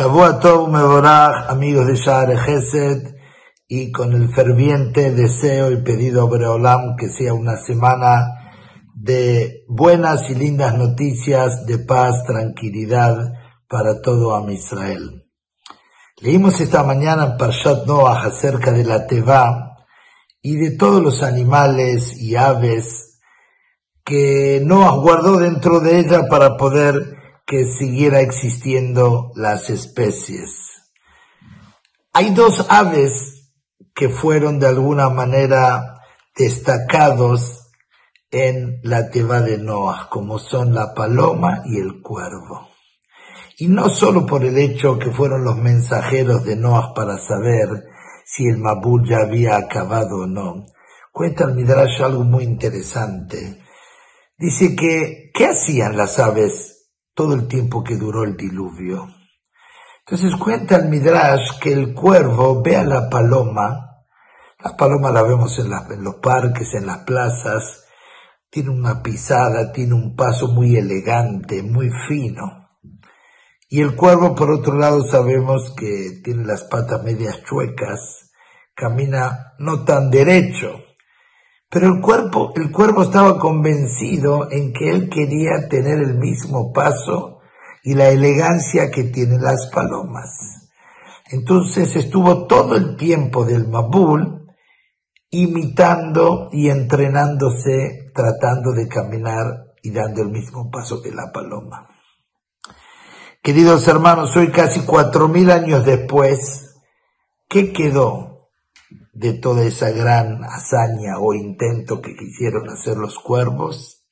Shavua Tov Mevorach, amigos de Share Gesed, y con el ferviente deseo y pedido a Breolam que sea una semana de buenas y lindas noticias, de paz, tranquilidad para todo Am Israel. Leímos esta mañana en Parshat Noah acerca de la Teva y de todos los animales y aves que Noah guardó dentro de ella para poder que siguiera existiendo las especies. Hay dos aves que fueron de alguna manera destacados en la teba de Noah, como son la paloma y el cuervo. Y no solo por el hecho que fueron los mensajeros de Noah para saber si el Mabul ya había acabado o no. Cuenta el Midrash algo muy interesante. Dice que, ¿qué hacían las aves todo el tiempo que duró el diluvio. Entonces cuenta el Midrash que el cuervo ve a la paloma, la paloma la vemos en, en los parques, en las plazas, tiene una pisada, tiene un paso muy elegante, muy fino. Y el cuervo, por otro lado, sabemos que tiene las patas medias chuecas, camina no tan derecho. Pero el cuerpo, el cuervo estaba convencido en que él quería tener el mismo paso y la elegancia que tienen las palomas. Entonces estuvo todo el tiempo del Mabul imitando y entrenándose, tratando de caminar y dando el mismo paso que la paloma. Queridos hermanos, hoy casi cuatro mil años después, ¿qué quedó de toda esa gran hazaña o intento que quisieron hacer los cuervos,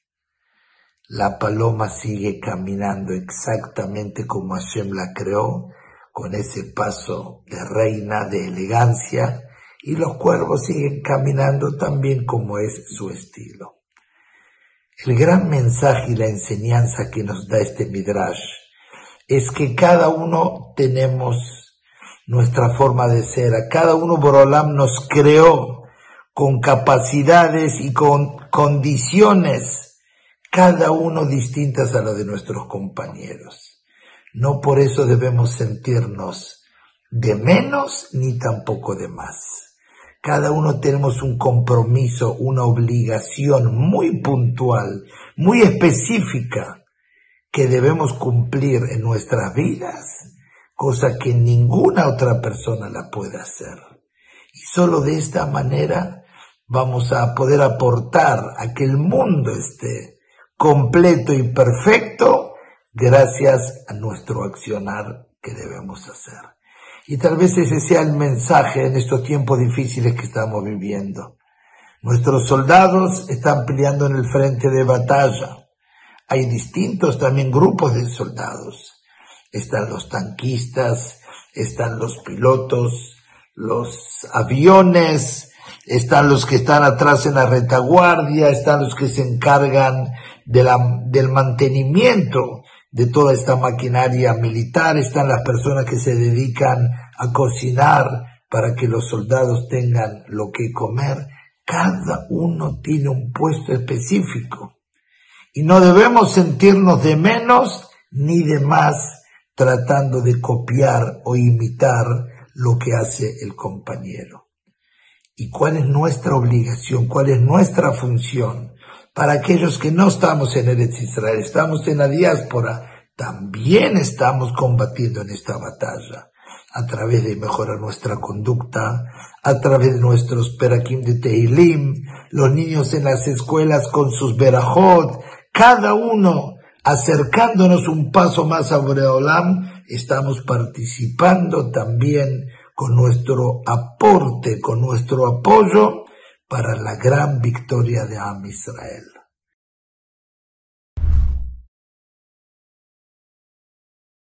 la paloma sigue caminando exactamente como Hashem la creó, con ese paso de reina, de elegancia, y los cuervos siguen caminando también como es su estilo. El gran mensaje y la enseñanza que nos da este Midrash es que cada uno tenemos nuestra forma de ser. A cada uno Borolam nos creó con capacidades y con condiciones, cada uno distintas a las de nuestros compañeros. No por eso debemos sentirnos de menos ni tampoco de más. Cada uno tenemos un compromiso, una obligación muy puntual, muy específica que debemos cumplir en nuestras vidas cosa que ninguna otra persona la puede hacer. Y solo de esta manera vamos a poder aportar a que el mundo esté completo y perfecto gracias a nuestro accionar que debemos hacer. Y tal vez ese sea el mensaje en estos tiempos difíciles que estamos viviendo. Nuestros soldados están peleando en el frente de batalla. Hay distintos también grupos de soldados están los tanquistas, están los pilotos, los aviones, están los que están atrás en la retaguardia, están los que se encargan de la, del mantenimiento de toda esta maquinaria militar, están las personas que se dedican a cocinar para que los soldados tengan lo que comer. Cada uno tiene un puesto específico y no debemos sentirnos de menos ni de más tratando de copiar o imitar lo que hace el compañero. ¿Y cuál es nuestra obligación? ¿Cuál es nuestra función? Para aquellos que no estamos en Eretz Israel, estamos en la diáspora, también estamos combatiendo en esta batalla a través de mejorar nuestra conducta, a través de nuestros perakim de Teilim, los niños en las escuelas con sus berajot, cada uno acercándonos un paso más a Boreolam, estamos participando también con nuestro aporte, con nuestro apoyo para la gran victoria de Am Israel.